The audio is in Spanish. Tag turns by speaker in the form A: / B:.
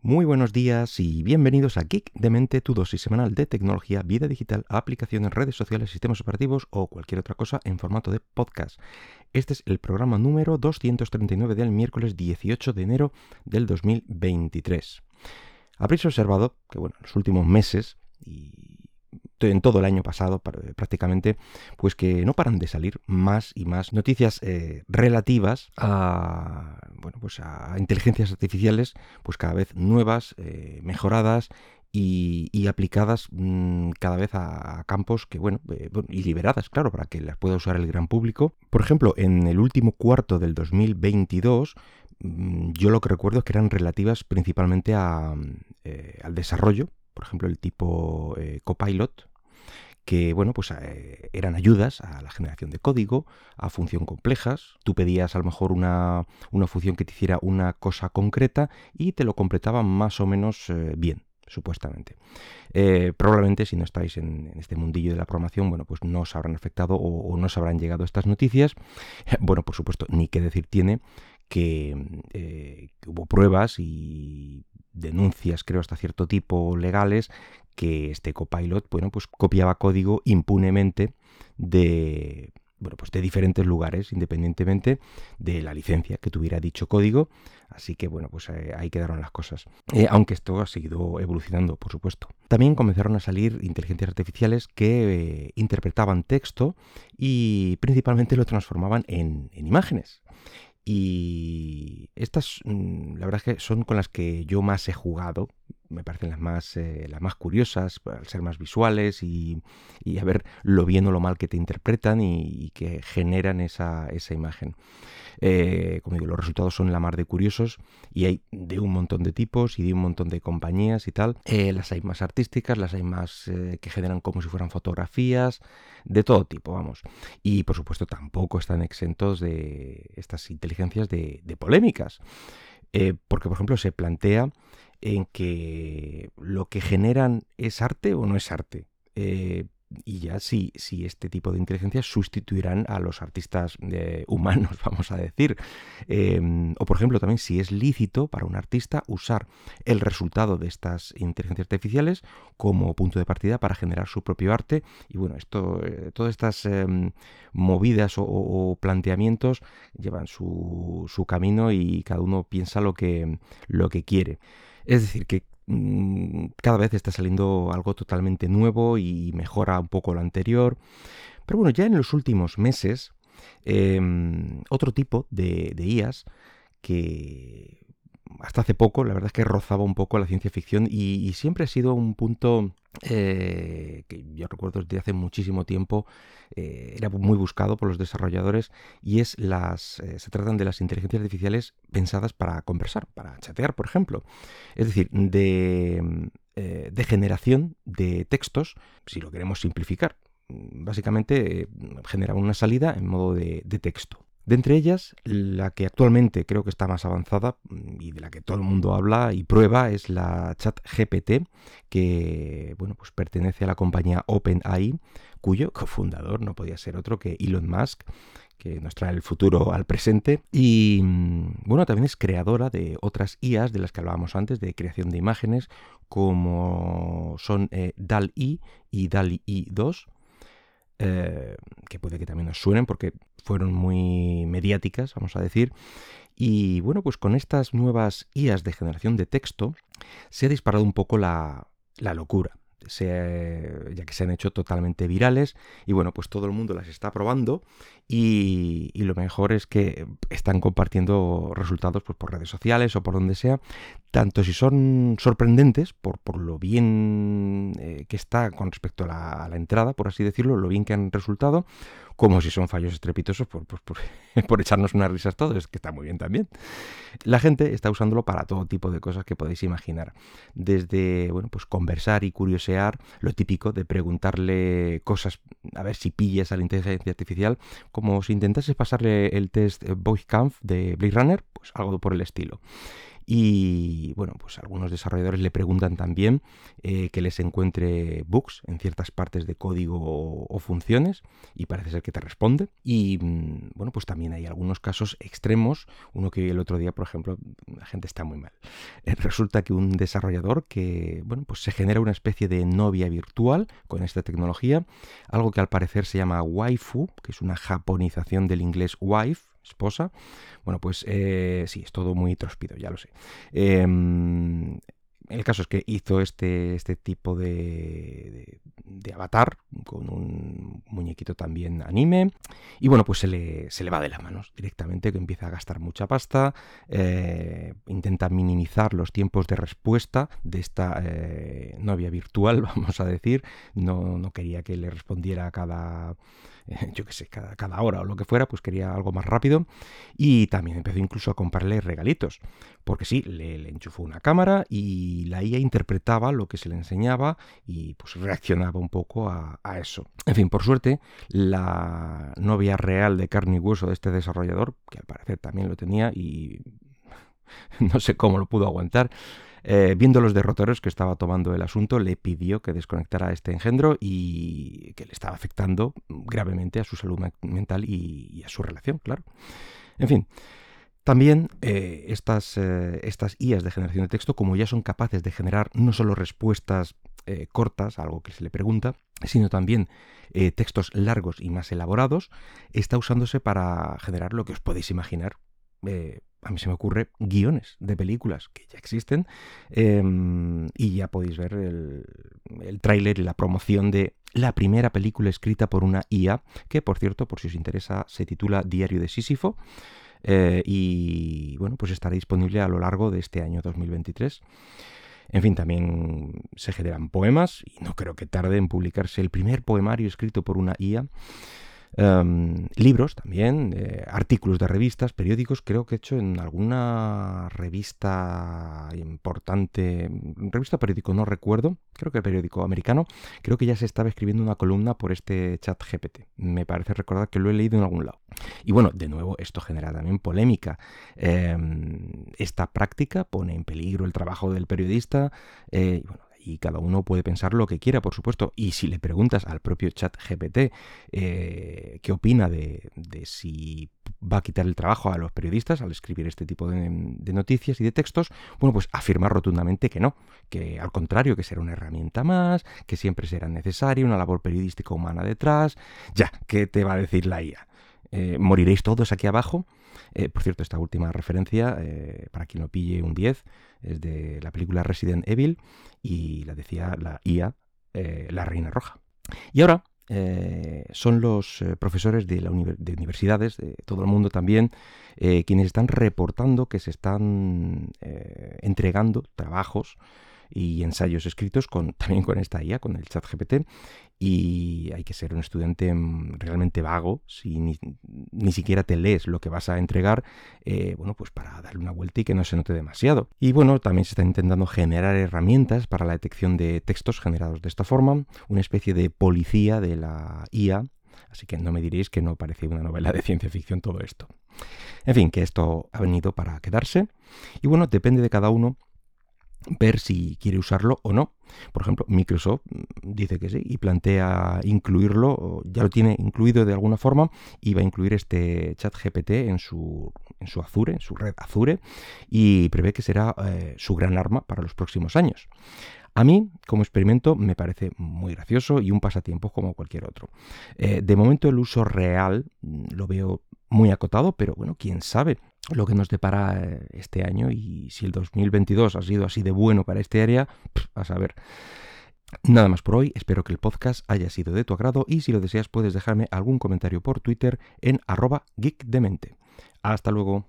A: Muy buenos días y bienvenidos a Geek de Mente, tu dosis semanal de tecnología, vida digital, aplicaciones, redes sociales, sistemas operativos o cualquier otra cosa en formato de podcast. Este es el programa número 239 del miércoles 18 de enero del 2023. Habréis observado que, bueno, en los últimos meses y en todo el año pasado prácticamente, pues que no paran de salir más y más noticias eh, relativas a, bueno, pues a inteligencias artificiales, pues cada vez nuevas, eh, mejoradas y, aplicadas mm, cada vez a, campos que, bueno, eh, y liberadas, claro, para que las pueda usar el gran público. Por ejemplo, en el último cuarto del 2022, mm, yo lo que recuerdo es que eran relativas principalmente a, al desarrollo, por ejemplo, el tipo Copilot, que bueno, pues eh, eran ayudas a la generación de código, a función complejas. Tú pedías a lo mejor una, función que te hiciera una cosa concreta y te lo completaba más o menos eh, bien supuestamente. Eh, probablemente si no estáis en, este mundillo de la programación, bueno, pues no os habrán afectado o, no os habrán llegado estas noticias. Bueno, por supuesto, ni qué decir tiene que hubo pruebas y denuncias, creo, hasta cierto tipo legales, que este copilot, bueno, pues copiaba código impunemente de, bueno, pues de diferentes lugares, independientemente de la licencia que tuviera dicho código. Así que, bueno, pues eh, ahí quedaron las cosas. Eh, aunque esto ha seguido evolucionando, por supuesto. También comenzaron a salir inteligencias artificiales que eh, interpretaban texto y principalmente lo transformaban en imágenes. Y estas, mm, la verdad es que son con las que yo más he jugado. Me parecen las más, eh, las más curiosas, al ser más visuales y, a ver lo bien o lo mal que te interpretan y, que generan esa, esa imagen. Eh, como digo, los resultados son la mar de curiosos y hay de un montón de tipos y de un montón de compañías y tal. Eh, las hay más artísticas, las hay más eh, que generan como si fueran fotografías, de todo tipo, vamos. Y por supuesto tampoco están exentos de estas inteligencias de, polémicas. porque, por ejemplo, se plantea en que lo que generan es arte o no es arte y ya si, este tipo de inteligencias sustituirán a los artistas eh, humanos, vamos a decir. Em, o por ejemplo, también si es lícito para un artista usar el resultado de estas inteligencias artificiales como punto de partida para generar su propio arte. Y bueno, esto, eh, todas estas em, movidas o, planteamientos llevan su, su camino y cada uno piensa lo que, lo que quiere. Es decir, que Mm, cada vez está saliendo algo totalmente nuevo y mejora un poco lo anterior. Pero bueno, ya en los últimos meses, em, otro tipo de, de IAS que hasta hace poco, la verdad es que rozaba un poco la ciencia ficción y, siempre ha sido un punto eh, que yo recuerdo desde hace muchísimo tiempo, eh, era muy buscado por los desarrolladores y es las, eh, se tratan de las inteligencias artificiales pensadas para conversar, para chatear, por ejemplo. Es decir, de, de generación de textos, si lo queremos simplificar. Básicamente genera una salida en modo de texto. De entre ellas, la que actualmente creo que está más avanzada mm, y de la que todo el mundo habla y prueba es la ChatGPT, que bueno, pues pertenece a la compañía OpenAI, cuyo cofundador no podía ser otro que Elon Musk, que nos trae el futuro al presente. Y mm, bueno, también es creadora de otras IAs de las que hablábamos antes, de creación de imágenes, como son eh, DAL-I y DAL-I 2 eh, que puede que también nos suenen porque fueron muy mediáticas, vamos a decir. Y bueno, pues con estas nuevas IAs de generación de texto se ha disparado un poco la, la locura ya que se han hecho totalmente virales y bueno, pues todo el mundo las está probando y, lo mejor es que están compartiendo resultados pues, por redes sociales o por donde sea, tanto si son sorprendentes por, por lo bien eh, que está con respecto a la, entrada, por así decirlo, lo bien que han resultado, como si son fallos estrepitosos por, por, echarnos unas risas todos, que está muy bien también. La gente está usándolo para todo tipo de cosas que podéis imaginar. Desde, bueno, pues conversar y curiosear, lo típico de preguntarle cosas, a ver si pillas a la inteligencia artificial, como si intentases pasarle el test Kampf de Blade Runner, pues algo por el estilo. Y bueno, pues algunos desarrolladores le preguntan también eh, que les encuentre bugs en ciertas partes de código o, funciones y parece ser que te responde. Y mm, bueno, pues también hay algunos casos extremos. Uno que el otro día, por ejemplo, la gente está muy mal. Eh, resulta que un desarrollador que, bueno, pues se genera una especie de novia virtual con esta tecnología, algo que al parecer se llama waifu, que es una japonización del inglés wife, esposa. Bueno, pues eh, sí, es todo muy trospido, ya lo sé. Em, el caso es que hizo este, este tipo de, de, avatar con un muñequito también anime y bueno pues se le, se le va de las manos directamente que empieza a gastar mucha pasta eh, intenta minimizar los tiempos de respuesta de esta eh, novia virtual vamos a decir no, no quería que le respondiera a cada yo qué sé, cada, hora o lo que fuera, pues quería algo más rápido. Y también empezó incluso a comprarle regalitos, porque sí, le, enchufó una cámara y la IA interpretaba lo que se le enseñaba y pues reaccionaba un poco a eso. En fin, por suerte, la novia real de carne y hueso de este desarrollador, que al parecer también lo tenía y no sé cómo lo pudo aguantar, eh, viendo los derroteros que estaba tomando el asunto, le pidió que desconectara este engendro y que le estaba afectando gravemente a su salud mental y, a su relación, claro. En fin. También eh, estas, eh, estas IAs de generación de texto, como ya son capaces de generar no solo respuestas cortas, algo que se le pregunta, sino también textos largos y más elaborados, está usándose para generar lo que os podéis imaginar, a mí se me ocurre guiones de películas que ya existen em, y ya podéis ver el, tráiler y la promoción de la primera película escrita por una IA, que por cierto, por si os interesa, se titula Diario de Sísifo. Eh, y bueno, pues estará disponible a lo largo de este año 2023. En fin, también se generan poemas y no creo que tarde en publicarse el primer poemario escrito por una IA. Em, libros también, eh, artículos de revistas, periódicos, creo que he hecho en alguna revista importante, revista periódico, no recuerdo, creo que el periódico americano, creo que ya se estaba escribiendo una columna por este chat GPT. Me parece recordar que lo he leído en algún lado. Y bueno, de nuevo, esto genera también polémica. Em, esta práctica pone en peligro el trabajo del periodista. Eh, y bueno, y cada uno puede pensar lo que quiera, por supuesto. Y si le preguntas al propio chat GPT eh, qué opina de, si va a quitar el trabajo a los periodistas al escribir este tipo de, noticias y de textos, bueno, pues afirma rotundamente que no, que al contrario, que será una herramienta más, que siempre será necesaria, una labor periodística humana detrás. Ya, ¿qué te va a decir la IA? Eh, ¿Moriréis todos aquí abajo? Eh, por cierto, esta última referencia, para quien lo pille un 10, es de la película Resident Evil y la decía la IA, eh, la Reina Roja. Y ahora eh, son los eh, profesores de, universidades, de todo el mundo también, quienes están reportando que se están entregando trabajos y ensayos escritos también con esta IA, con el chat GPT, y hay que ser un estudiante mm, realmente vago si ni, siquiera te lees lo que vas a entregar, eh, bueno, pues para darle una vuelta y que no se note demasiado. Y bueno, también se está intentando generar herramientas para la detección de textos generados de esta forma, una especie de policía de la IA, así que no me diréis que no parece una novela de ciencia ficción todo esto. En fin, que esto ha venido para quedarse. Y bueno, depende de cada uno ver si quiere usarlo o no. Por ejemplo, Microsoft dice que sí y plantea incluirlo, ya lo tiene incluido de alguna forma y va a incluir este chat GPT en su, en su Azure, en su red Azure y prevé que será eh, su gran arma para los próximos años. A mí, como experimento, me parece muy gracioso y un pasatiempo como cualquier otro. Eh, de momento el uso real lo veo muy acotado, pero bueno, quién sabe lo que nos depara eh, este año y si el 2022 ha sido así de bueno para este área, a saber. Nada más por hoy, espero que el podcast haya sido de tu agrado y si lo deseas puedes dejarme algún comentario por Twitter en arroba geekdemente. Hasta luego.